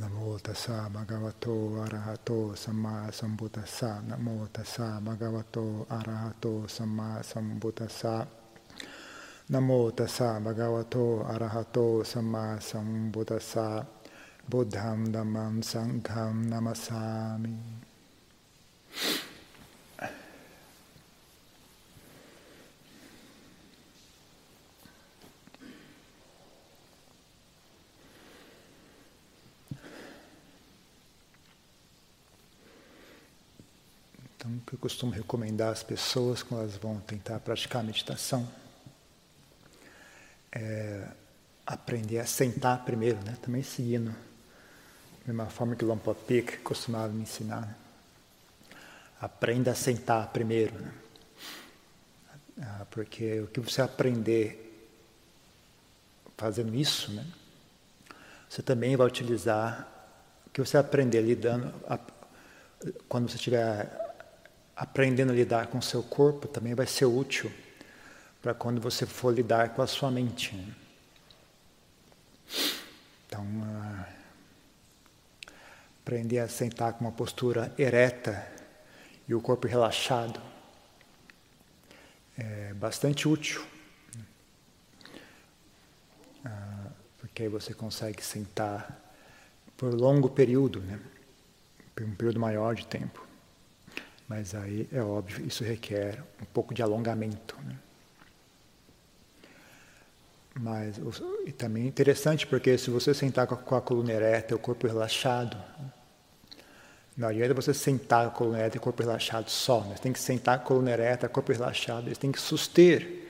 นะโมตัสสะมะกะวะโตอะระหะโตสัมมาสัมพุทธัสสะนะโมตัสสะมะกะวะโตอะระหะโตสัมมาสัมพุทธัสสะนะโมตัสสะมะกะวะโตอะระหะโตสัมมาสัมพุทธัสสะบุตธัมดัมมังสังฆัมนามัสสามิ que eu costumo recomendar às pessoas quando elas vão tentar praticar a meditação é aprender a sentar primeiro, né? Também seguindo a mesma forma que o Lompopik costumava me ensinar. Né? Aprenda a sentar primeiro, né? Ah, porque o que você aprender fazendo isso, né? Você também vai utilizar o que você aprender lidando, quando você estiver aprendendo a lidar com o seu corpo também vai ser útil para quando você for lidar com a sua mente. Então, uh, aprender a sentar com uma postura ereta e o corpo relaxado é bastante útil. Uh, porque aí você consegue sentar por longo período, né? por um período maior de tempo. Mas aí é óbvio, isso requer um pouco de alongamento. Né? Mas e também é interessante porque se você sentar com a coluna ereta, o corpo relaxado, não adianta você sentar com a coluna ereta e o corpo relaxado só. Né? Você tem que sentar com a coluna ereta, corpo relaxado. Você tem que suster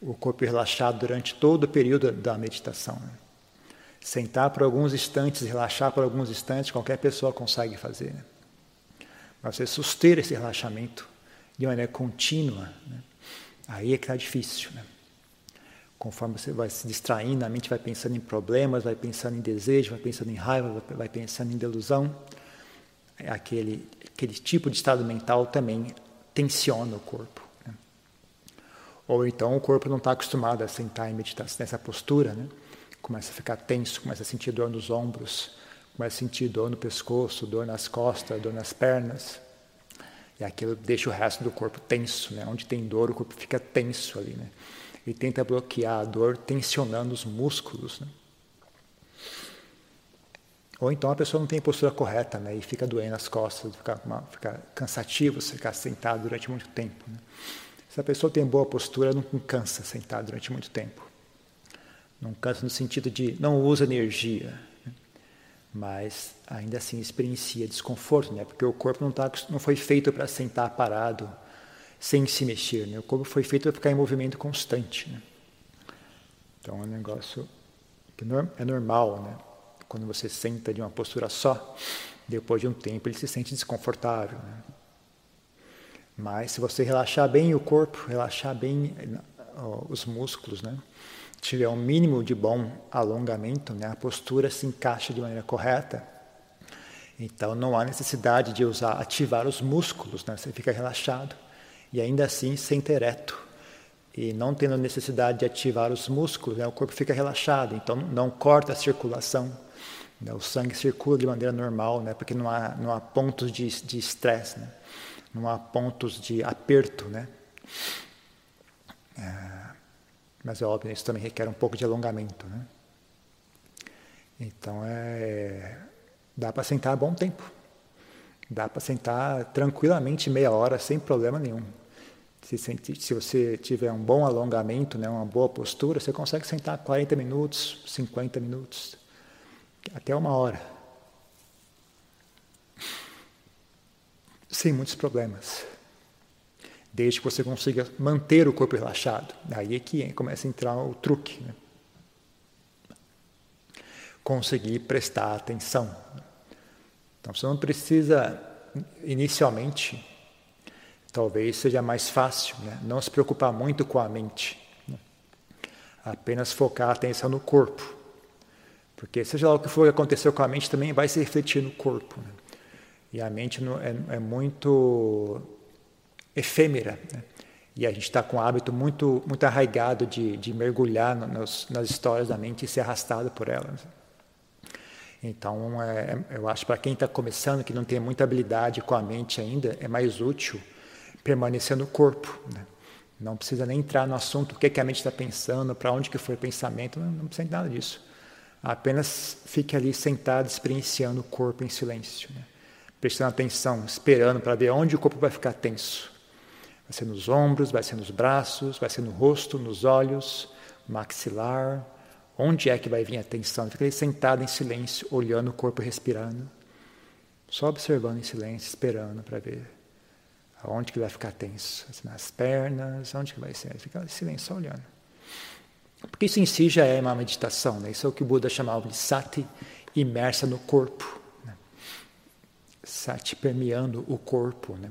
o corpo relaxado durante todo o período da meditação. Né? Sentar por alguns instantes, relaxar por alguns instantes, qualquer pessoa consegue fazer. Né? Mas você suster esse relaxamento de maneira contínua, né? aí é que está difícil. Né? Conforme você vai se distraindo, a mente vai pensando em problemas, vai pensando em desejo, vai pensando em raiva, vai pensando em delusão. É aquele, aquele tipo de estado mental também tensiona o corpo. Né? Ou então o corpo não está acostumado a sentar em meditação nessa postura, né? começa a ficar tenso, começa a sentir dor nos ombros, começa a sentir dor no pescoço, dor nas costas, dor nas pernas. E aquilo deixa o resto do corpo tenso, né? Onde tem dor, o corpo fica tenso ali, né? E tenta bloquear a dor tensionando os músculos, né? Ou então a pessoa não tem postura correta, né? E fica doendo as costas, fica, uma, fica cansativo ficar sentado durante muito tempo. Né? Se a pessoa tem boa postura, não cansa sentado durante muito tempo. Não cansa no sentido de não usa energia, mas ainda assim experiencia desconforto, né? Porque o corpo não, tá, não foi feito para sentar parado, sem se mexer, né? O corpo foi feito para ficar em movimento constante, né? Então é um negócio que é normal, né? Quando você senta de uma postura só, depois de um tempo ele se sente desconfortável, né? Mas se você relaxar bem o corpo, relaxar bem os músculos, né? Tiver um mínimo de bom alongamento, né, a postura se encaixa de maneira correta, então não há necessidade de usar ativar os músculos, né, você fica relaxado e ainda assim senta ereto. E não tendo necessidade de ativar os músculos, né, o corpo fica relaxado, então não corta a circulação. Né, o sangue circula de maneira normal, né, porque não há, não há pontos de estresse, né, não há pontos de aperto. Né. É, mas é óbvio, isso também requer um pouco de alongamento. Né? Então, é, dá para sentar bom tempo. Dá para sentar tranquilamente meia hora, sem problema nenhum. Se, se, você tiver um bom alongamento, né, uma boa postura, você consegue sentar 40 minutos, 50 minutos, até uma hora. Sem muitos problemas desde que você consiga manter o corpo relaxado. Aí é que começa a entrar o truque. Né? Conseguir prestar atenção. Então você não precisa, inicialmente, talvez seja mais fácil, né? não se preocupar muito com a mente. Né? Apenas focar a atenção no corpo. Porque seja lá o que for que aconteceu com a mente, também vai se refletir no corpo. Né? E a mente é, é muito efêmera. Né? E a gente está com um hábito muito, muito arraigado de, de mergulhar no, nos, nas histórias da mente e ser arrastado por elas. Então, é, eu acho para quem está começando, que não tem muita habilidade com a mente ainda, é mais útil permanecer no corpo. Né? Não precisa nem entrar no assunto, o que, que a mente está pensando, para onde que foi o pensamento, não, não precisa de nada disso. Apenas fique ali sentado, experienciando o corpo em silêncio. Né? Prestando atenção, esperando para ver onde o corpo vai ficar tenso. Vai ser nos ombros, vai ser nos braços, vai ser no rosto, nos olhos, maxilar, Onde é que vai vir a tensão? Fica ali sentado em silêncio, olhando o corpo respirando, só observando em silêncio, esperando para ver aonde que vai ficar tenso. Nas pernas, onde que vai ser? Fica em silêncio, só olhando. Porque isso em si já é uma meditação, né? isso é o que o Buda chamava de sati imersa no corpo. Né? Sati permeando o corpo. Né?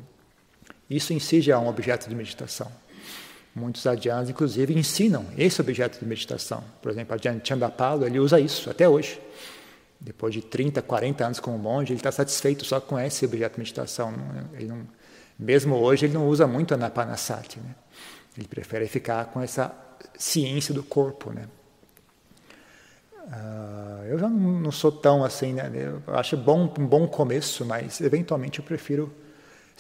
Isso em si já é um objeto de meditação. Muitos adhyanas, inclusive, ensinam esse objeto de meditação. Por exemplo, Adhyana Chandapalo, ele usa isso até hoje. Depois de 30, 40 anos como monge, ele está satisfeito só com esse objeto de meditação. Ele não, mesmo hoje, ele não usa muito Anapanasati. Né? Ele prefere ficar com essa ciência do corpo. Né? Uh, eu já não sou tão assim, né? eu acho bom, um bom começo, mas eventualmente eu prefiro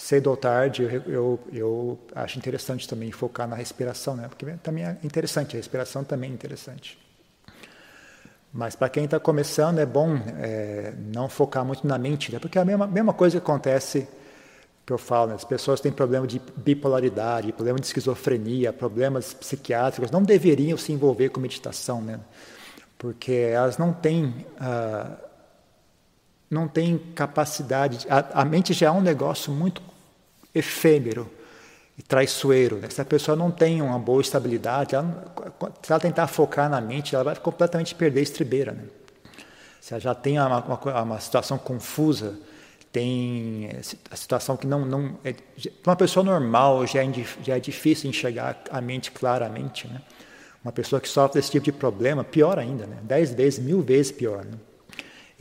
cedo ou tarde, eu, eu, eu, acho interessante também focar na respiração, né? porque também é interessante, a respiração também é interessante. Mas para quem está começando, é bom é, não focar muito na mente, né? porque é a mesma, mesma coisa que acontece, que eu falo, né? as pessoas têm problema de bipolaridade, problema de esquizofrenia, problemas psiquiátricos, não deveriam se envolver com meditação, né? porque elas não têm. Uh, não tem capacidade. A, a, mente já é um negócio muito efêmero e traiçoeiro. Né? Se a pessoa não tem uma boa estabilidade, ela, se ela tentar focar na mente, ela vai completamente perder a estribeira. Né? Se ela já tem uma, uma, uma situação confusa, tem a situação que não. não é, uma pessoa normal já é, já é difícil enxergar a mente claramente. Né? Uma pessoa que sofre desse tipo de problema, pior ainda, né? dez vezes, mil vezes pior. Né?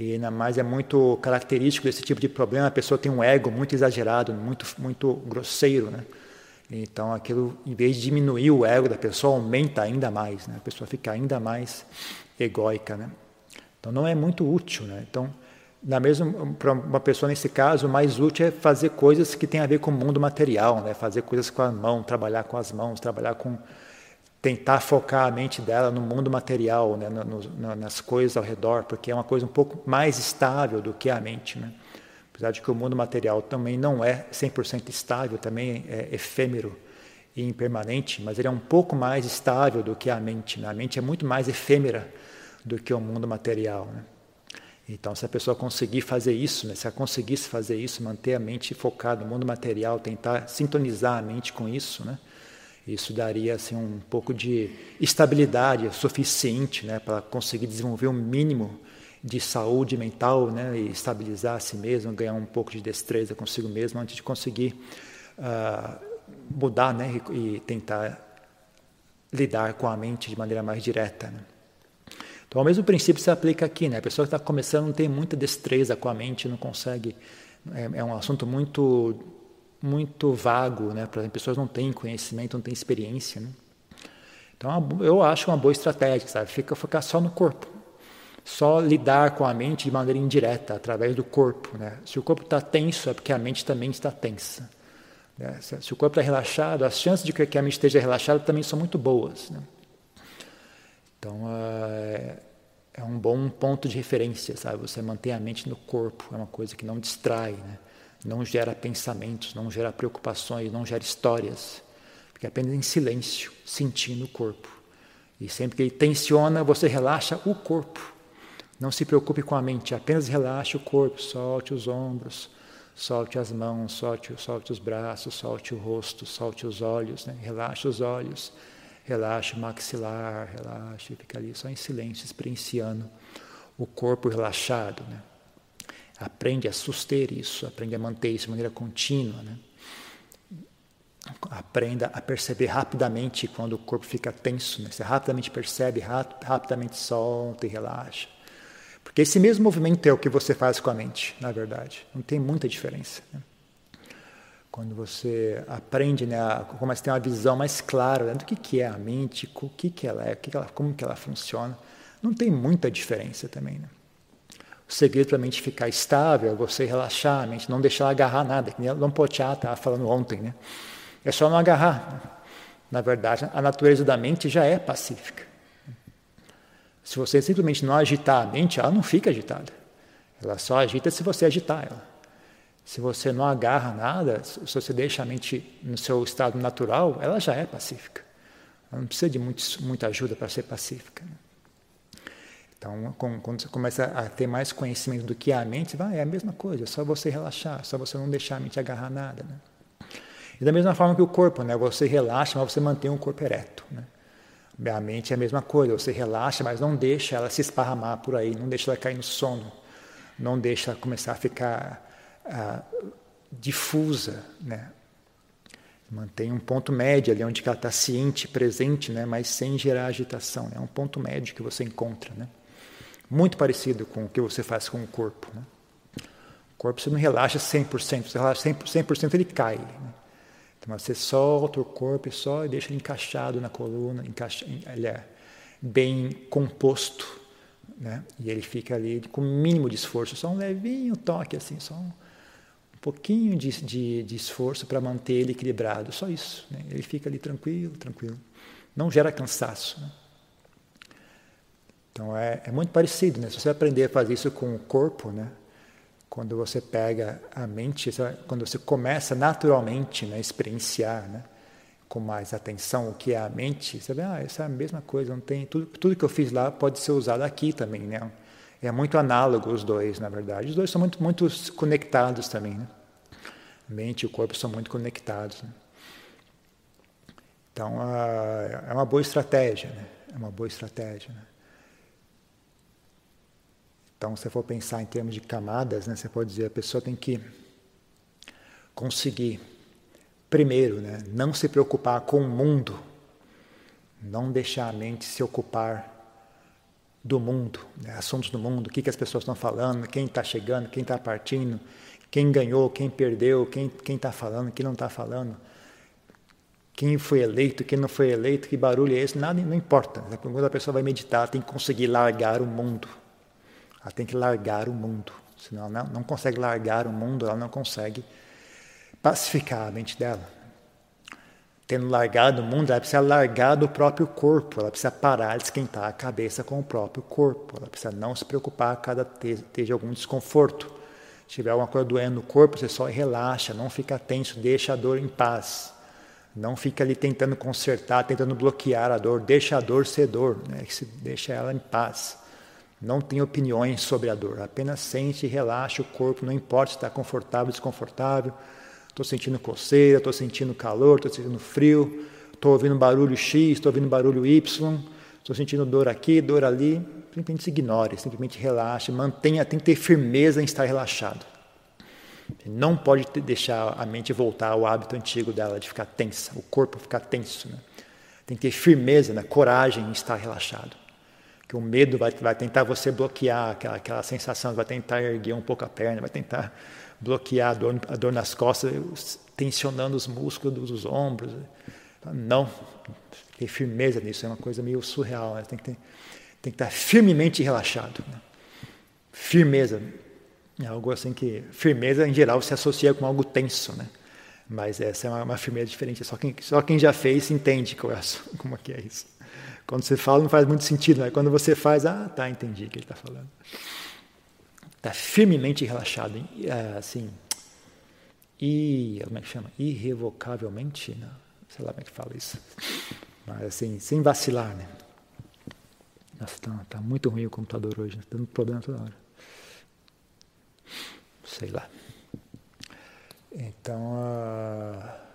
E ainda mais é muito característico desse tipo de problema, a pessoa tem um ego muito exagerado, muito, muito grosseiro, né? Então aquilo, em vez de diminuir o ego da pessoa, aumenta ainda mais, né? A pessoa fica ainda mais egóica, né? Então não é muito útil, né? Então, na mesma para uma pessoa nesse caso, o mais útil é fazer coisas que têm a ver com o mundo material, né? Fazer coisas com a mão, trabalhar com as mãos, trabalhar com tentar focar a mente dela no mundo material, né, no, no, nas coisas ao redor, porque é uma coisa um pouco mais estável do que a mente. Né? Apesar de que o mundo material também não é 100% estável, também é efêmero e impermanente, mas ele é um pouco mais estável do que a mente. Né? A mente é muito mais efêmera do que o mundo material. Né? Então, se a pessoa conseguir fazer isso, né, se ela conseguisse fazer isso, manter a mente focada no mundo material, tentar sintonizar a mente com isso, né, isso daria assim, um pouco de estabilidade suficiente né, para conseguir desenvolver um mínimo de saúde mental né, e estabilizar a si mesmo, ganhar um pouco de destreza consigo mesmo antes de conseguir uh, mudar né, e, tentar lidar com a mente de maneira mais direta. Né. Então, o mesmo princípio se aplica aqui. Né? A pessoa que está começando não tem muita destreza com a mente, não consegue. É, é um assunto muito muito vago, né? Para as pessoas não têm conhecimento, não têm experiência, né? Então eu acho uma boa estratégia, sabe? Fica focar só no corpo, só lidar com a mente de maneira indireta através do corpo, né? Se o corpo está tenso é porque a mente também está tensa. Né? Se, se, o corpo está relaxado, as chances de que a mente esteja relaxada também são muito boas. Né? Então é, é um bom ponto de referência, sabe? Você manter a mente no corpo é uma coisa que não distrai, né? Não gera pensamentos, não gera preocupações, não gera histórias. Fica apenas em silêncio, sentindo o corpo. E sempre que ele tensiona, você relaxa o corpo. Não se preocupe com a mente, apenas relaxe o corpo, solte os ombros, solte as mãos, solte, solte os braços, solte o rosto, solte os olhos, né? relaxe os olhos, relaxe o maxilar, relaxe, fica ali só em silêncio, experienciando o corpo relaxado. Né? Aprende a suster isso, aprende a manter isso de maneira contínua. Né? Aprenda a perceber rapidamente quando o corpo fica tenso. Né? Você rapidamente percebe, rap rapidamente solta e relaxa. Porque esse mesmo movimento é o que você faz com a mente, na verdade. Não tem muita diferença. Né? Quando você aprende, né, a, começa a ter uma visão mais clara né, do que, que é a mente, o que, que ela é, que que ela, como que ela funciona, não tem muita diferença também. Né? O segredo para a mente ficar estável é você relaxar a mente, não deixar ela agarrar nada, que nem o Lompochá estava falando ontem. Né? É só não agarrar. Na verdade, a natureza da mente já é pacífica. Se você simplesmente não agitar a mente, ela não fica agitada. Ela só agita se você agitar ela. Se você não agarra nada, se você deixa a mente no seu estado natural, ela já é pacífica. Ela não precisa de muito, muita ajuda para ser pacífica. Né? Então, quando você começa a ter mais conhecimento do que a mente, vai, é a mesma coisa, é só você relaxar, é só você não deixar a mente agarrar nada. Né? E da mesma forma que o corpo, né? você relaxa, mas você mantém um corpo ereto. Né? A mente é a mesma coisa, você relaxa, mas não deixa ela se esparramar por aí, não deixa ela cair no sono, não deixa ela começar a ficar ah, difusa. Né? Mantém um ponto médio ali onde ela está ciente, presente, né? mas sem gerar agitação. É um ponto médio que você encontra. Né? Muito parecido com o que você faz com o corpo. Né? O corpo você não relaxa 100%, você relaxa 100%, 100% ele cai. Né? Então você solta o corpo e só deixa ele encaixado na coluna, encaixa, ele é bem composto. Né? E ele fica ali com o mínimo de esforço, só um levinho toque, assim, só um, pouquinho de, de, de esforço para manter ele equilibrado, só isso. Né? Ele fica ali tranquilo, tranquilo. Não gera cansaço. Então é, é, muito parecido, né? Se você aprender a fazer isso com o corpo, né? Quando você pega a mente, quando você começa naturalmente né, a experienciar, né? Com mais atenção o que é a mente, você vê, ah, essa é a mesma coisa, não tem tudo, tudo que eu fiz lá pode ser usado aqui também, né? É muito análogo os dois, na verdade. Os dois são muito, muito conectados também, né? A mente e o corpo são muito conectados. Né? Então, é uma boa estratégia, né? É uma boa estratégia, né? Então, se for pensar em termos de camadas, né, você pode dizer a pessoa tem que conseguir, primeiro, né, não se preocupar com o mundo, não deixar a mente se ocupar do mundo, né, assuntos do mundo, o que, que as pessoas estão falando, quem está chegando, quem está partindo, quem ganhou, quem perdeu, quem está falando, quem não está falando, quem foi eleito, quem não foi eleito, que barulho é esse, nada não importa. Né? Quando a pessoa vai meditar, tem que conseguir largar o mundo. Ela tem que largar o mundo. Senão ela não, não consegue largar o mundo, ela não consegue pacificar a mente dela. Tendo largado o mundo, ela precisa largar do próprio corpo, ela precisa parar de esquentar a cabeça com o próprio corpo, ela precisa não se preocupar cada ter algum desconforto. Se tiver alguma coisa doendo no corpo, você só relaxa, não fica tenso, deixa a dor em paz. Não fica ali tentando consertar, tentando bloquear a dor, deixa a dor ser dor, né? deixa ela em paz. Não tem opiniões sobre a dor, apenas sente e relaxa o corpo, não importa se está confortável desconfortável. Estou sentindo coceira, estou sentindo calor, estou sentindo frio, estou ouvindo barulho X, estou ouvindo barulho Y, estou sentindo dor aqui, dor ali. Simplesmente se ignore, simplesmente relaxe, mantenha, tem que ter firmeza em estar relaxado. Não pode deixar a mente voltar ao hábito antigo dela de ficar tensa, o corpo ficar tenso. Né? Tem que ter firmeza, né? coragem em estar relaxado que o medo vai, vai tentar você bloquear aquela, aquela sensação, vai tentar erguer um pouco a perna, vai tentar bloquear a dor, a dor nas costas, tensionando os músculos dos ombros. Não, ter firmeza nisso é uma coisa meio surreal. Né? Tem, que ter, tem que estar firmemente relaxado. Né? Firmeza é algo assim que firmeza em geral se associa com algo tenso, né? Mas essa é uma, uma firmeza diferente. Só quem, só quem já fez entende qual é, como é que é isso. Quando você fala, não faz muito sentido, mas quando você faz, ah, tá, entendi o que ele está falando. Está firmemente relaxado, é, assim, e, como é que chama? Irrevocavelmente, não, sei lá como é que fala isso. Mas assim, sem vacilar, né? Nossa, está tá muito ruim o computador hoje, está dando problema toda hora. Sei lá. Então, uh,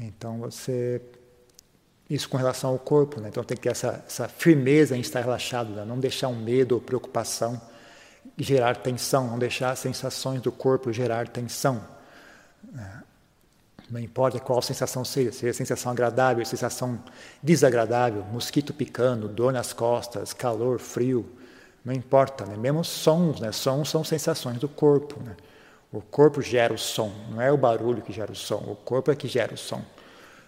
Então você isso com relação ao corpo, né? então tem que ter essa, essa firmeza em estar relaxado, né? não deixar um medo ou preocupação gerar tensão, não deixar as sensações do corpo gerar tensão. Né? Não importa qual sensação seja, seja sensação agradável, sensação desagradável, mosquito picando, dor nas costas, calor, frio, não importa, né? mesmo sons, né? sons são sensações do corpo. Né? O corpo gera o som, não é o barulho que gera o som, o corpo é que gera o som.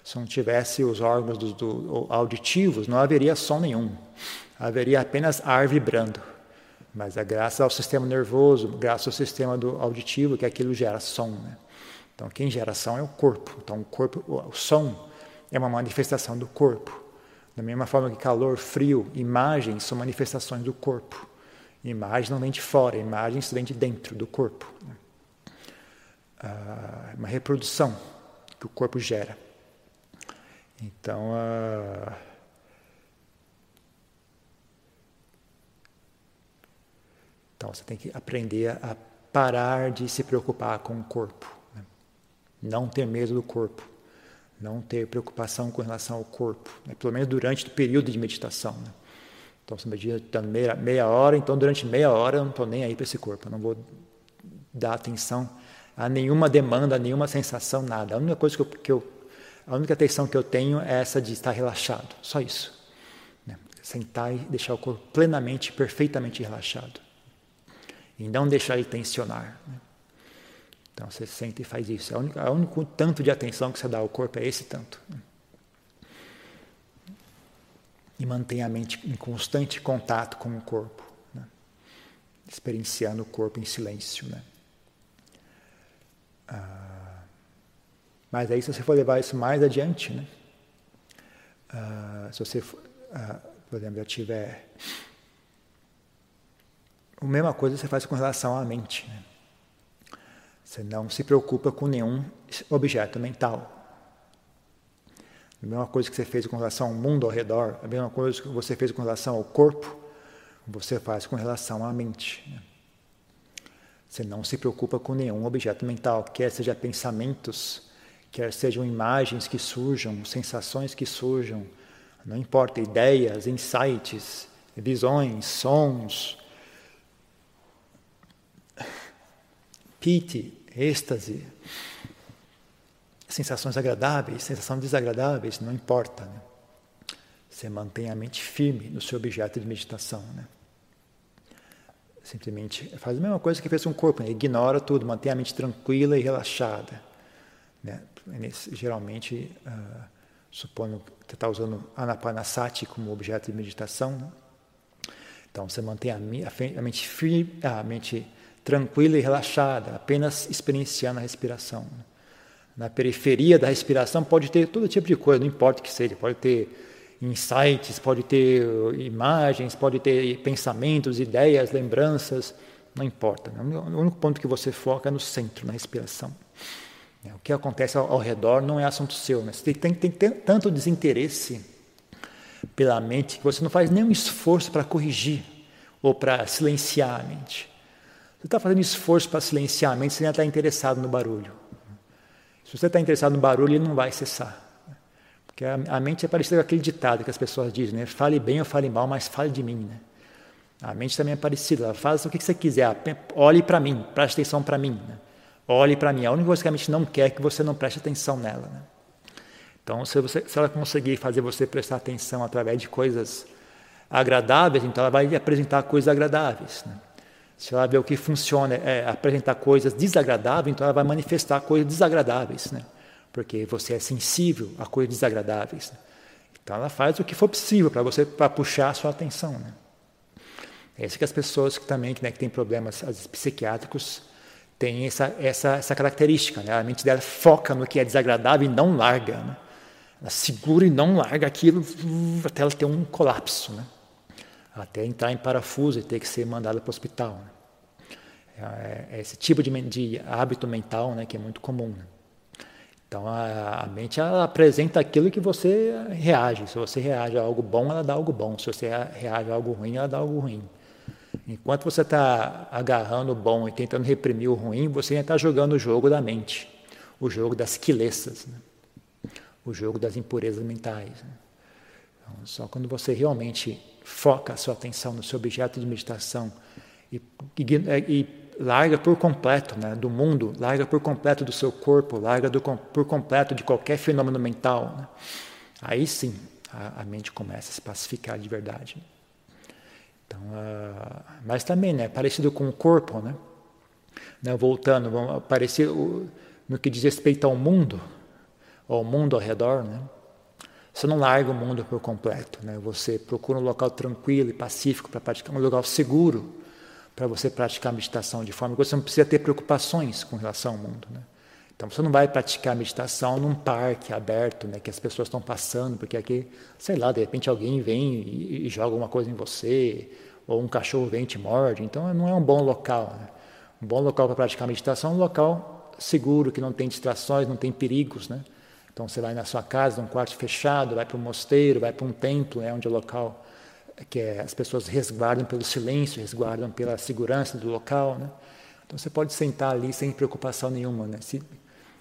Se não tivesse os órgãos do, do, auditivos, não haveria som nenhum. Haveria apenas ar vibrando. Mas é graças ao sistema nervoso, graças ao sistema do auditivo, que aquilo gera som. Né? Então, quem gera som é o corpo. Então, o corpo, o som é uma manifestação do corpo. Da mesma forma que calor, frio, imagens são manifestações do corpo. Imagem não vem de fora, imagens vem de dentro do corpo. Né? Ah, uma reprodução que o corpo gera. Então, então você tem que aprender a parar de se preocupar com o corpo, né? não ter medo do corpo, não ter preocupação com relação ao corpo, né? pelo menos durante o período de meditação. Né? Então, você medita meia, meia hora, então durante meia hora eu não estou nem aí para esse corpo, eu não vou dar atenção a nenhuma demanda, a nenhuma sensação, nada. A única coisa que eu, que eu a única atenção que eu tenho é essa de estar relaxado, só isso. Né? Sentar e deixar o corpo plenamente, perfeitamente relaxado. E não deixar ele tensionar. Né? Então você senta e faz isso. O único tanto de atenção que você dá ao corpo é esse tanto. Né? E mantém a mente em constante contato com o corpo, né? experienciando o corpo em silêncio. Né? Ah, mas aí, se você for levar isso mais adiante, né? Ah, se você, ah, por exemplo, já tiver. A mesma coisa você faz com relação à mente. Né? Você não se preocupa com nenhum objeto mental. A mesma coisa que você fez com relação ao mundo ao redor, a mesma coisa que você fez com relação ao corpo, você faz com relação à mente. Né? Você não se preocupa com nenhum objeto mental, quer seja pensamentos, quer sejam imagens que surjam, sensações que surjam, não importa, ideias, insights, visões, sons, pite, êxtase, sensações agradáveis, sensações desagradáveis, não importa. Né? Você mantém a mente firme no seu objeto de meditação. Né? Simplesmente faz a mesma coisa que fez com o corpo, né? ignora tudo, mantém a mente tranquila e relaxada. Né? Geralmente, uh, supondo que você está usando Anapanasati como objeto de meditação, né? então você mantém a, a mente firme, a mente tranquila e relaxada, apenas experienciando a respiração. Né? Na periferia da respiração pode ter todo tipo de coisa, não importa o que seja, pode ter insights, pode ter imagens, pode ter pensamentos, ideias, lembranças, não importa. Né? O único ponto que você foca é no centro, na respiração. É, o que acontece ao, redor não é assunto seu. Você tem, tem, tem tanto desinteresse pela mente que você não faz nenhum esforço para corrigir ou para silenciar a mente. Você está fazendo esforço para silenciar a mente, você ainda está interessado no barulho. Se você está interessado no barulho, ele não vai cessar. Porque a, mente é parecida com aquele ditado que as pessoas dizem, né? Fale bem ou fale mal, mas fale de mim, né? A mente também é parecida, ela faz o que você quiser, olhe para mim, preste atenção para mim. Né? Olhe para mim. A única coisa que a mente não quer é que você não preste atenção nela. Né? Então, se, você, se ela conseguir fazer você prestar atenção através de coisas agradáveis, então ela vai apresentar coisas agradáveis. Né? Se ela vê o que funciona é apresentar coisas desagradáveis, então ela vai manifestar coisas desagradáveis. Né? Porque você é sensível a coisas desagradáveis. Então ela faz o que for possível para você para puxar a sua atenção. Né? É isso que as pessoas que também né, que têm problemas psiquiátricos têm essa, essa, essa característica. Né? A mente dela foca no que é desagradável e não larga. Né? Ela segura e não larga aquilo até ela ter um colapso. Né? Até entrar em parafuso e ter que ser mandada para o hospital. Né? É, é esse tipo de, de hábito mental né, que é muito comum. Né? Então a, a, mente ela apresenta aquilo que você reage. Se você reage a algo bom, ela dá algo bom. Se você reage a algo ruim, ela dá algo ruim. Enquanto você está agarrando o bom e tentando reprimir o ruim, você ainda está jogando o jogo da mente, o jogo das quilessas, né? o jogo das impurezas mentais. Né? Então, só quando você realmente foca a sua atenção no seu objeto de meditação e, e, e larga por completo né, do mundo, larga por completo do seu corpo, larga do, por completo de qualquer fenômeno mental. Né? Aí sim a, a, mente começa a se pacificar de verdade. Então, uh, mas também, né, parecido com o corpo, né? né voltando, parecido no que diz respeito ao mundo, ao mundo ao redor, né? Você não larga o mundo por completo, né? Você procura um local tranquilo e pacífico para praticar, um lugar seguro para você praticar meditação de forma que você não precisa ter preocupações com relação ao mundo, né? Então você não vai praticar meditação num parque aberto, né, que as pessoas estão passando, porque aqui, sei lá, de repente alguém vem e, e joga alguma coisa em você, ou um cachorro vem e te morde. Então não é um bom local. Né? Um bom local para praticar meditação é um local seguro, que não tem distrações, não tem perigos, né? Então você vai na sua casa, num quarto fechado, vai para um mosteiro, vai para um templo, é onde é local que é, as pessoas resguardam pelo silêncio, resguardam pela segurança do local, né? Então você pode sentar ali sem preocupação nenhuma, né? Se,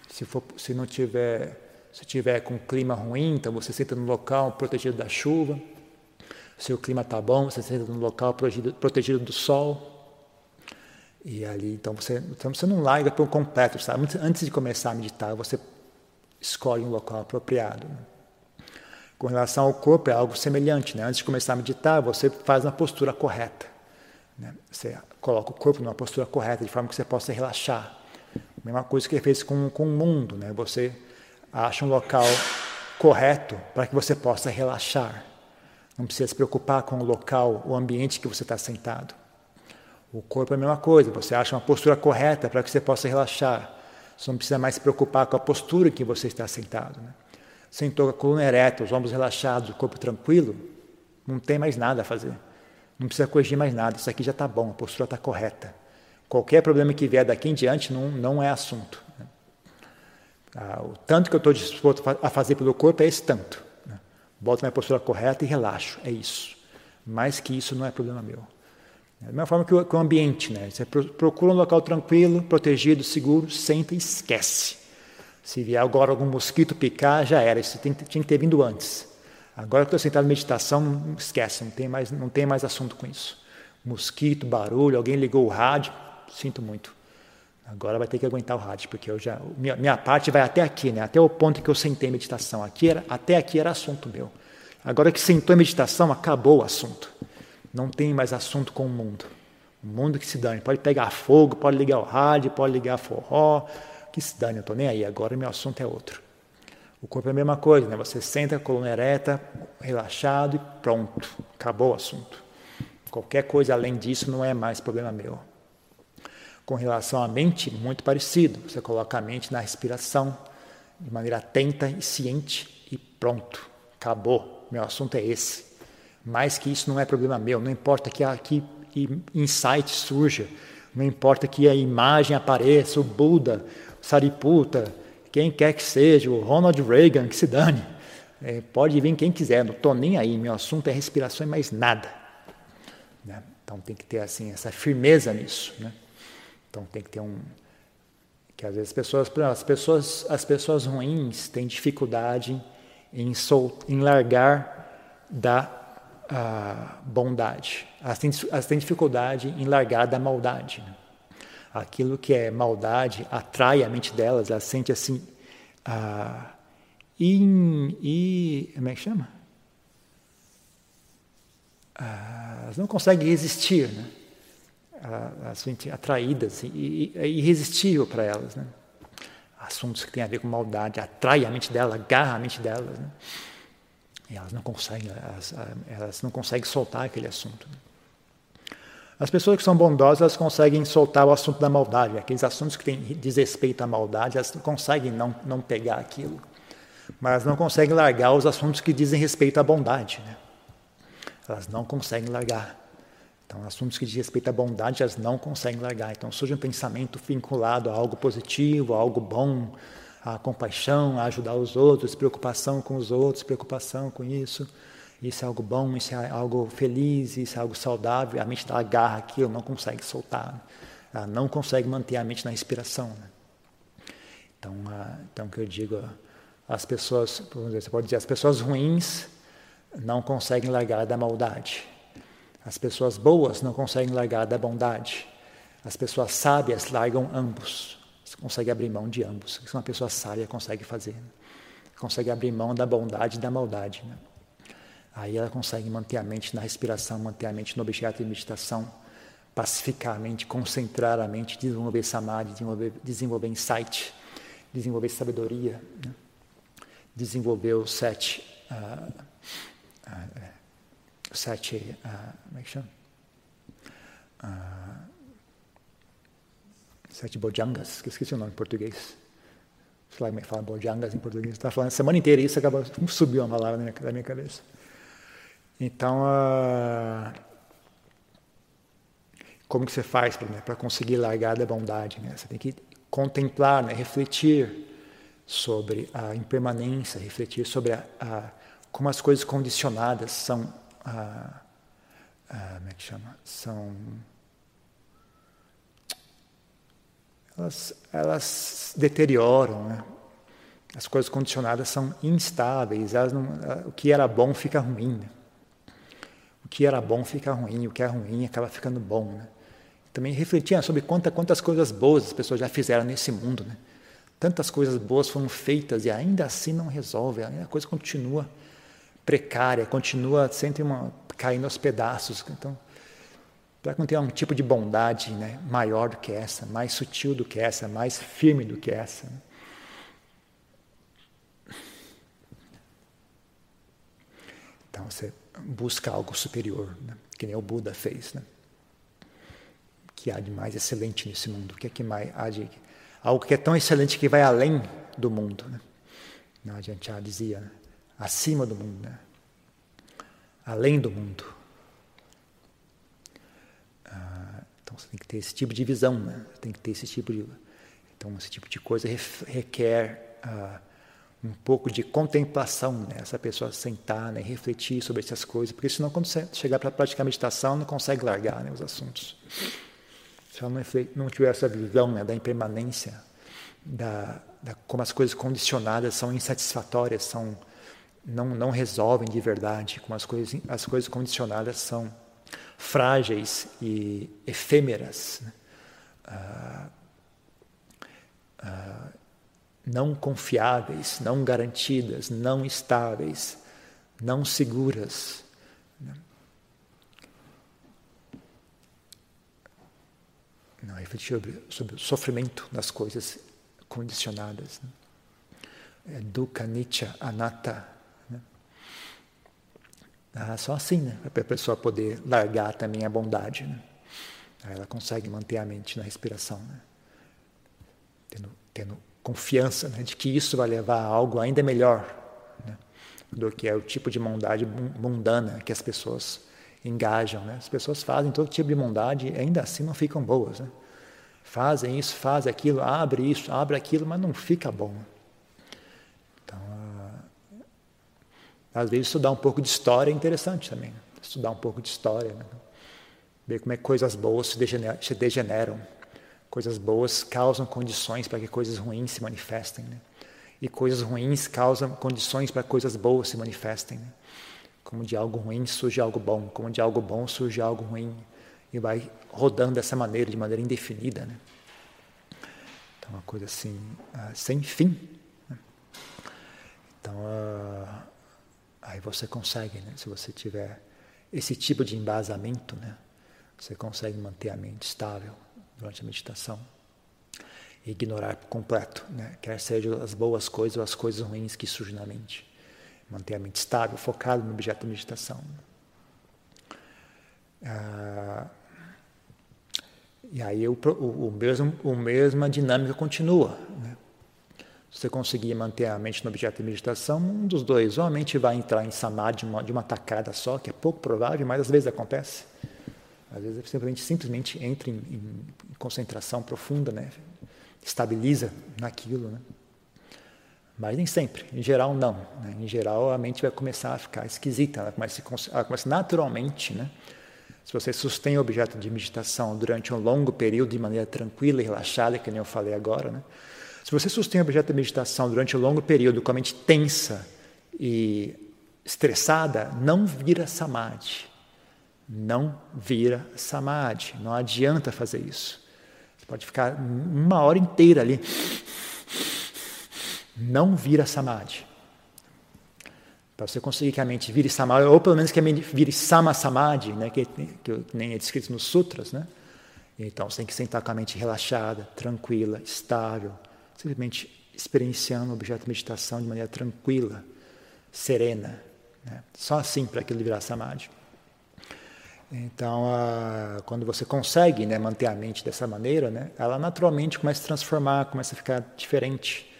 se, for, se não tiver, se tiver com clima ruim, então você senta no local protegido da chuva. Se o clima está bom, você senta no local protegido, protegido do sol. E ali, então você, então você não larga por completo, sabe? Antes de começar a meditar, você escolhe um local apropriado. Com relação ao corpo, é algo semelhante. Né? Antes de começar a meditar, você faz uma postura correta. Né? Você coloca o corpo numa postura correta, de forma que você possa relaxar. Mesma coisa que ele fez com, com o mundo, né? Você acha um local correto para que você possa relaxar. Não precisa se preocupar com o local, o ambiente que você está sentado. O corpo é a mesma coisa, você acha uma postura correta para que você possa relaxar. Você não precisa mais se preocupar com a postura em que você está sentado. Né? Sentou a coluna ereta, os ombros relaxados, o corpo tranquilo, não tem mais nada a fazer. Não precisa corrigir mais nada, isso aqui já está bom, a postura está correta. Qualquer problema que vier daqui em diante não, não é assunto. Ah, o tanto que eu estou disposto a fazer pelo corpo é esse tanto. Né? Boto minha postura correta e relaxo, é isso. Mais que isso não é problema meu. Da mesma forma que o, que o ambiente, né? Você procura um local tranquilo, protegido, seguro, senta e esquece. Se vier agora algum mosquito picar, já era. Isso tinha que ter vindo antes. Agora que estou sentado em meditação, esquece, não tem, mais, não tem mais assunto com isso. Mosquito, barulho, alguém ligou o rádio, Sinto muito. Agora vai ter que aguentar o rádio, porque eu já minha, minha parte vai até aqui, né? Até o ponto que eu sentei em meditação. Aqui era, até aqui era assunto meu. Agora que sentou em meditação, acabou o assunto. Não tem mais assunto com o mundo. O mundo que se dane. Pode pegar fogo, pode ligar o rádio, pode ligar forró. Que se dane, eu estou nem aí. Agora meu assunto é outro. O corpo é a mesma coisa, né? Você senta, coluna ereta, relaxado e pronto. Acabou o assunto. Qualquer coisa além disso não é mais problema meu. Com relação à mente, muito parecido. Você coloca a mente na respiração, de maneira atenta e ciente, e pronto, acabou. Meu assunto é esse. Mais que isso não é problema meu. Não importa que aqui insight surja, não importa que a imagem apareça, o Buda, o Sariputta, quem quer que seja, o Ronald Reagan, que se dane. É, pode vir quem quiser, não estou nem aí. Meu assunto é respiração e mais nada. Né? Então tem que ter assim essa firmeza nisso. Né? Então tem que ter um que às vezes as pessoas, as pessoas, as pessoas ruins têm dificuldade em, sol, em largar da uh, bondade. Elas têm, elas têm dificuldade em largar da maldade. Né? Aquilo que é maldade atrai a mente delas, elas sentem assim. Uh, in, in, como é que chama? Uh, elas não conseguem resistir, né? a, a atraídas e, é irresistível para elas. Né? Assuntos que têm a ver com maldade atrai a mente dela, agarra a mente delas. Né? E elas não conseguem, elas, elas, não conseguem soltar aquele assunto. Né? As pessoas que são bondosas, elas conseguem soltar o assunto da maldade. Aqueles assuntos que têm desrespeito à maldade, elas conseguem não, não pegar aquilo. Mas não conseguem largar os assuntos que dizem respeito à bondade. Né? Elas não conseguem largar. Então, assuntos que diz respeito à bondade, elas não conseguem largar. Então, surge um pensamento vinculado a algo positivo, a algo bom, a compaixão, a ajudar os outros, preocupação com os outros, preocupação com isso. Isso é algo bom, isso é algo feliz, isso é algo saudável. A mente dela agarra aquilo, não consegue soltar. Ela não consegue manter a mente na respiração. Né? Então, então, o que eu digo, as pessoas, você pode dizer, as pessoas ruins não conseguem largar da maldade. As pessoas boas não conseguem largar da bondade. As pessoas sábias largam ambos. Você consegue abrir mão de ambos. Isso uma pessoa sábia consegue fazer. Né? Consegue abrir mão da bondade e da maldade. Né? Aí ela consegue manter a mente na respiração, manter a mente no objeto de meditação, pacificar a mente, concentrar a mente, desenvolver samadhi, desenvolver, desenvolver insight, desenvolver sabedoria. Né? desenvolveu sete, uh, uh, sete, uh, como é que chama? sete bojangas, que esqueci o nome em português. Sei lá como é que fala bojangas em português. Estava falando a semana inteira isso, acabou, subiu uma palavra na minha cabeça. Então, como que você faz para né, conseguir largar da bondade? Né? Você tem que contemplar, né, refletir sobre a impermanência, refletir sobre a, a, como as coisas condicionadas são, como é que chama? São elas, elas deterioram, né? As coisas condicionadas são instáveis, elas não, o que era bom fica ruim. Né? Que era bom fica ruim, o que é ruim acaba ficando bom. Né? Também refletia sobre quanta, quantas coisas boas as pessoas já fizeram nesse mundo. Né? Tantas coisas boas foram feitas e ainda assim não resolve, a coisa continua precária, continua sempre uma, caindo aos pedaços. Então, para não tenha um tipo de bondade né, maior do que essa, mais sutil do que essa, mais firme do que essa. Né? Então você busca algo superior, né? que nem o Buda fez. Né? que há de mais excelente nesse mundo? O que é que mais há de algo que é tão excelente que vai além do mundo? Né? Não adianta dizia, né? acima do mundo, né? além do mundo. Ah, então você tem que ter esse tipo de visão, né? Tem que ter esse tipo de então esse tipo de coisa requer ah, um pouco de contemplação, né? essa pessoa sentar, né? refletir sobre essas coisas, porque senão quando você chegar para praticar meditação não consegue largar né? os assuntos se ela não, tiver essa visão né, da impermanência, da, da, como as coisas condicionadas são insatisfatórias, são, não, não resolvem de verdade, como as coisas, as coisas condicionadas são frágeis e efêmeras, né? ah, ah, não confiáveis, não garantidas, não estáveis, não seguras. Não, refletir sobre, sobre o sofrimento das coisas condicionadas. Né? É dukkha, nicha, anatta. Né? Ah, só assim, né? Para a pessoa poder largar também a bondade. Né? Aí ela consegue manter a mente na respiração. Né? Tendo, tendo confiança né? de que isso vai levar a algo ainda melhor né? do que é o tipo de bondade mundana que as pessoas engajam. Né? As pessoas fazem todo tipo de bondade e ainda assim não ficam boas. Né? Fazem isso, fazem aquilo, abre isso, abre aquilo, mas não fica bom. Então, ah, às vezes estudar um pouco de história é interessante também. Estudar um pouco de história. Né? Ver como é que coisas boas se degeneram. Coisas boas causam condições para que coisas ruins se manifestem. Né? E coisas ruins causam condições para que coisas boas se manifestem. Né? Como de algo ruim surge algo bom, como de algo bom surge algo ruim. E vai rodando dessa maneira, de maneira indefinida. Né? Então, uma coisa assim, uh, sem fim. Né? Então, uh, aí você consegue, né? se você tiver esse tipo de embasamento, né? você consegue manter a mente estável durante a meditação. Ignorar por completo, né? quer sejam as boas coisas ou as coisas ruins que surgem na mente manter a mente estável, focada no objeto da meditação. Ah, e aí o, o, o, mesmo, o mesma dinâmica continua. Né? Se você conseguir manter a mente no objeto de meditação, um dos dois, ou a mente vai entrar em samadhi de uma, de uma tacada só, que é pouco provável, mas às vezes acontece. Às vezes simplesmente, simplesmente entra em, em concentração profunda, né? estabiliza naquilo. Né? Mas nem sempre, em geral não. Né? Em geral a mente vai começar a ficar esquisita, ela começa, ela começa naturalmente. Né? Se você sustém o objeto de meditação durante um longo período de maneira tranquila e relaxada, que nem eu falei agora, né? se você sustém o objeto de meditação durante um longo período com a mente tensa e estressada, não vira samadhi. Não vira samadhi. Não adianta fazer isso. Pode ficar uma hora inteira ali não vira samadhi. Para você conseguir que a mente vire samadhi, ou pelo menos que a mente vire sama samadhi, né, que, que nem é descrito nos sutras, né? Então você tem que sentar com a mente relaxada, tranquila, estável, simplesmente experienciando o objeto de meditação de maneira tranquila, serena. Né? Só assim para aquilo virar samadhi. Então, a, quando você consegue né, manter a mente dessa maneira, né, ela naturalmente começa a se transformar, começa a ficar diferente.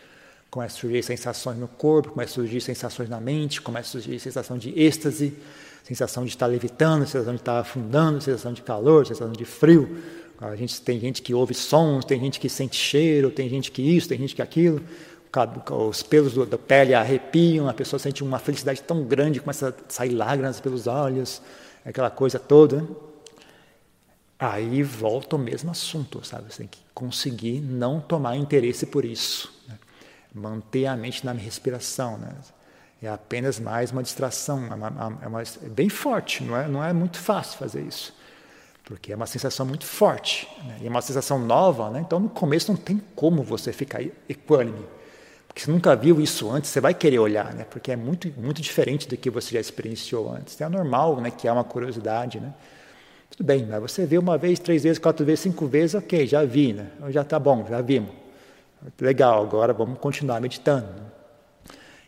Começa a surgir sensações no corpo, começa a surgir sensações na mente, começa a surgir sensação de êxtase, sensação de estar levitando, sensação de estar afundando, sensação de calor, sensação de frio. A gente tem gente que ouve sons, tem gente que sente cheiro, tem gente que isso, tem gente que aquilo. Os pelos da pele arrepiam, a pessoa sente uma felicidade tão grande, começa a sair lágrimas pelos olhos, aquela coisa toda. Aí volta o mesmo assunto, sabe? Você tem que conseguir não tomar interesse por isso. Né? manter a mente na respiração. Né? É apenas mais uma distração, é, uma, é, uma, é, bem forte, não é, não é muito fácil fazer isso, porque é uma sensação muito forte, né? e é uma sensação nova, né? então no começo não tem como você ficar equânime, porque você nunca viu isso antes, você vai querer olhar, né? porque é muito, muito diferente do que você já experienciou antes. É normal né, que há uma curiosidade, né? Tudo bem, mas você vê uma vez, três vezes, quatro vezes, cinco vezes, ok, já vi, né? Já está bom, já vimos. Legal, agora vamos continuar meditando.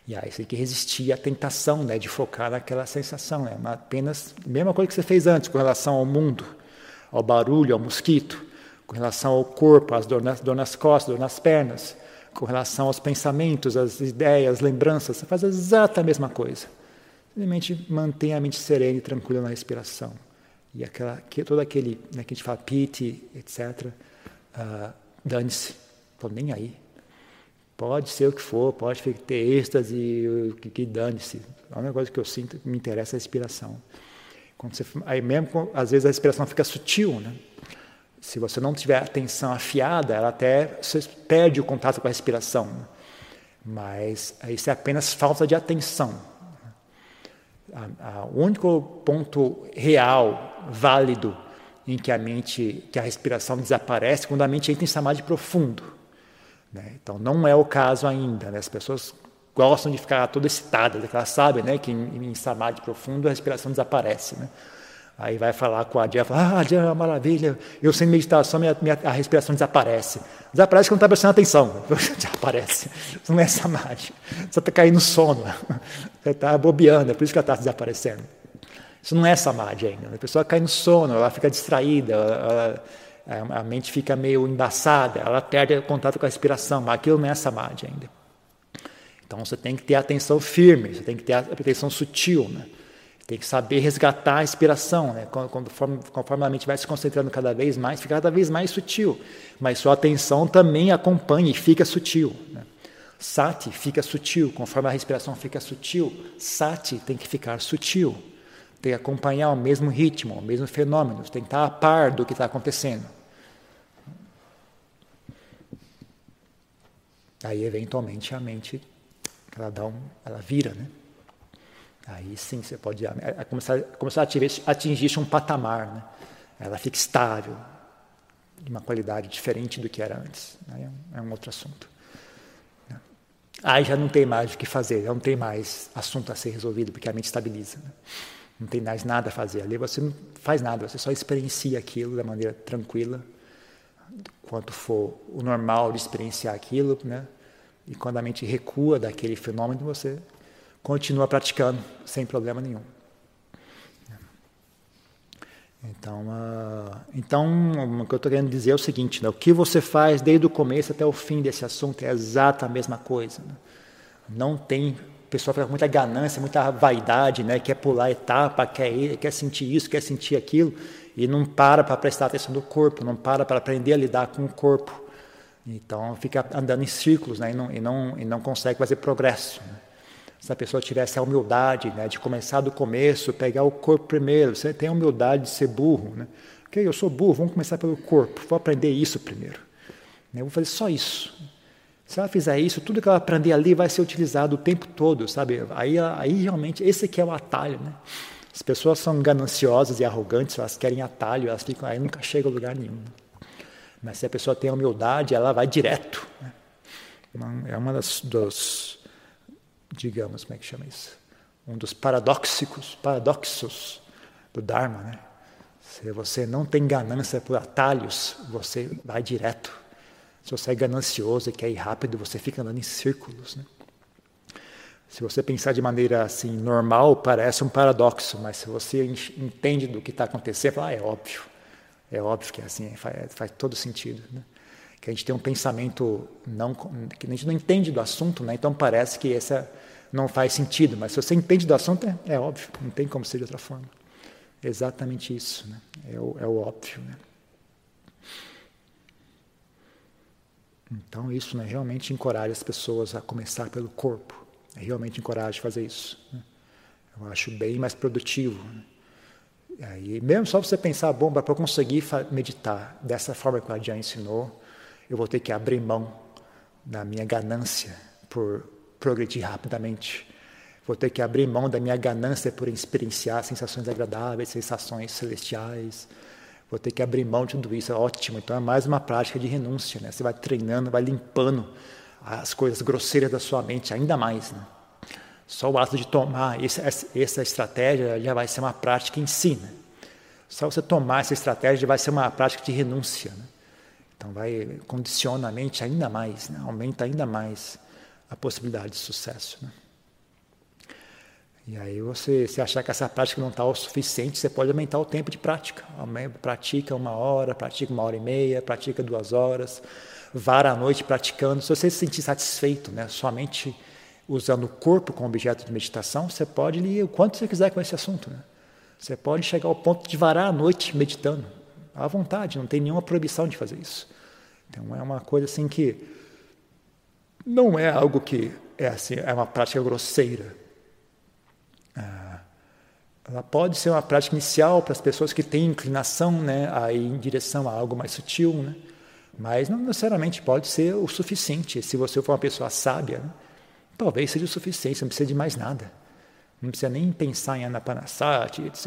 E aí você tem que resistir à tentação né, de focar naquela sensação. É apenas a mesma coisa que você fez antes com relação ao mundo, ao barulho, ao mosquito, com relação ao corpo, às dor nas, dor nas costas, dor nas pernas, com relação aos pensamentos, às ideias, lembranças. Você faz a exata mesma coisa. Simplesmente mantém a mente serena e tranquila na respiração. E aquela, que, todo aquele né, que a gente fala piti, etc., uh, ah, dane-se Estou nem aí. Pode ser o que for, pode ter êxtase, que, que dane-se. A única coisa que eu sinto me interessa é a respiração. Quando você, aí mesmo, às vezes a respiração fica sutil, né? Se você não tiver atenção afiada, ela até perde o contato com a respiração. Mas isso é apenas falta de atenção. o único ponto real, válido, em que a mente, que a respiração desaparece, quando a mente entra em samadhi profundo. Né? Então, não é o caso ainda. Né? As pessoas gostam de ficar toda excitadas, elas sabem né, que em, em samadhi profundo a respiração desaparece. Né? Aí vai falar com a Dia, fala, ah, Dia, é uma maravilha, eu sem meditação, minha, minha, a respiração desaparece. Desaparece quando está prestando atenção, desaparece. Isso não é samadhi, você está caindo no sono, você está bobeando, é por isso que ela está desaparecendo. Isso não é samadhi ainda, a pessoa cai no sono, ela fica distraída, ela, é, a mente fica meio embaçada, ela perde o contato com a respiração, mas aquilo não é samadhi ainda. Então você tem que ter atenção firme, você tem que ter atenção sutil, né? Tem que saber resgatar a respiração, né? conforme, conforme a mente vai se concentrando cada vez mais, fica cada vez mais sutil, mas sua atenção também acompanha e fica sutil. Né? Sati fica sutil, conforme a respiração fica sutil, sati tem que ficar sutil tem que acompanhar o mesmo ritmo, o mesmo fenômeno, tem que estar a par do que está acontecendo. Aí, eventualmente, a mente ela dá um, ela vira, né? Aí sim você pode começar, começar a atingir, um patamar, né? Ela fica estável, de uma qualidade diferente do que era antes. Aí é um, é outro assunto. Aí já não tem mais o que fazer, já não tem mais assunto a ser resolvido, porque a mente estabiliza. Né? não tem mais nada a fazer. Ali você não faz nada, você só experiencia aquilo da maneira tranquila, quanto for o normal de experienciar aquilo, né? E quando a mente recua daquele fenômeno, você continua praticando sem problema nenhum. Então, uh, então o que eu estou querendo dizer é o seguinte: né? o que você faz desde o começo até o fim desse assunto é exata a mesma coisa. Né? Não tem pessoa com muita ganância, muita vaidade, né? quer pular etapa, quer, quer sentir isso, quer sentir aquilo, e não para para prestar atenção no corpo, não para para aprender a lidar com o corpo. Então fica andando em círculos né? e, não, e, não, e não consegue fazer progresso. Né? Se a pessoa tivesse a humildade né? de começar do começo, pegar o corpo primeiro, você tem a humildade de ser burro. Né? Ok, eu sou burro, vamos começar pelo corpo, vou aprender isso primeiro. Eu vou fazer só isso. Se ela fizer isso, tudo que ela aprender ali vai ser utilizado o tempo todo, sabe? Aí, aí realmente, esse aqui é o atalho, né? As pessoas são gananciosas e arrogantes, elas querem atalho, elas ficam aí nunca chegam a lugar nenhum. Mas se a pessoa tem humildade, ela vai direto. Né? É uma das dos, digamos, como é que chama isso? Um dos paradoxos, paradoxos do Dharma, né? Se você não tem ganância por atalhos, você vai direto Se você é ganancioso e quer ir rápido, você fica andando em círculos. Né? Se você pensar de maneira assim normal, parece um paradoxo, mas se você entende do que está acontecendo, fala, ah, é óbvio. É óbvio que é assim, faz, faz todo sentido. Né? Que a gente tem um pensamento não, que a gente não entende do assunto, né? então parece que essa não faz sentido, mas se você entende do assunto, é, é óbvio, não tem como ser de outra forma. Exatamente isso, né? é, o, é o óbvio. Né? Então, isso né, realmente encoraja as pessoas a começar pelo corpo. É realmente encoraja a fazer isso. Né? Eu acho bem mais produtivo. Né? E mesmo só você pensar, bom, para conseguir meditar dessa forma que o Adjan ensinou, eu vou ter que abrir mão da minha ganância por progredir rapidamente. Vou ter que abrir mão da minha ganância por experienciar sensações agradáveis, sensações celestiais. Vou ter que abrir mão de tudo isso. É ótimo. Então é mais uma prática de renúncia. Né? Você vai treinando, vai limpando as coisas grosseiras da sua mente ainda mais. Né? Só o ato de tomar esse, essa estratégia já vai ser uma prática em si. Né? Só você tomar essa estratégia já vai ser uma prática de renúncia. Né? Então vai condiciona a mente ainda mais, né? aumenta ainda mais a possibilidade de sucesso. Né? E aí você, se achar que essa prática não está o suficiente, você pode aumentar o tempo de prática. Pratica uma hora, pratica uma hora e meia, pratica duas horas, vara à noite praticando. Se você se sentir satisfeito, né, somente usando o corpo como objeto de meditação, você pode ler o quanto você quiser com esse assunto. Né? Você pode chegar ao ponto de varar à noite meditando, à vontade, não tem nenhuma proibição de fazer isso. Então é uma coisa assim que não é algo que é assim, é uma prática grosseira. Ah, ela pode ser uma prática inicial para as pessoas que têm inclinação né, a ir em direção a algo mais sutil, né? mas não necessariamente pode ser o suficiente. Se você for uma pessoa sábia, né? talvez seja o suficiente, não precisa de mais nada. Não precisa nem pensar em anapanasati, etc.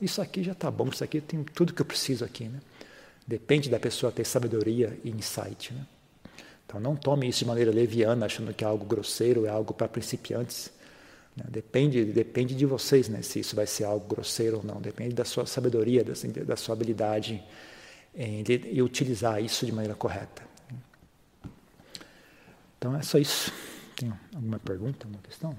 Isso aqui já está bom, isso aqui tem tudo que eu preciso aqui. Né? Depende da pessoa ter sabedoria e insight. Né? Então não tome isso de maneira leviana, achando que é algo grosseiro, é algo para principiantes. Né? Depende, depende de vocês né, se isso vai ser algo grosseiro ou não. Depende da sua sabedoria, da, da sua habilidade em, de, em utilizar isso de maneira correta. Então é só isso. Tem alguma pergunta, alguma questão?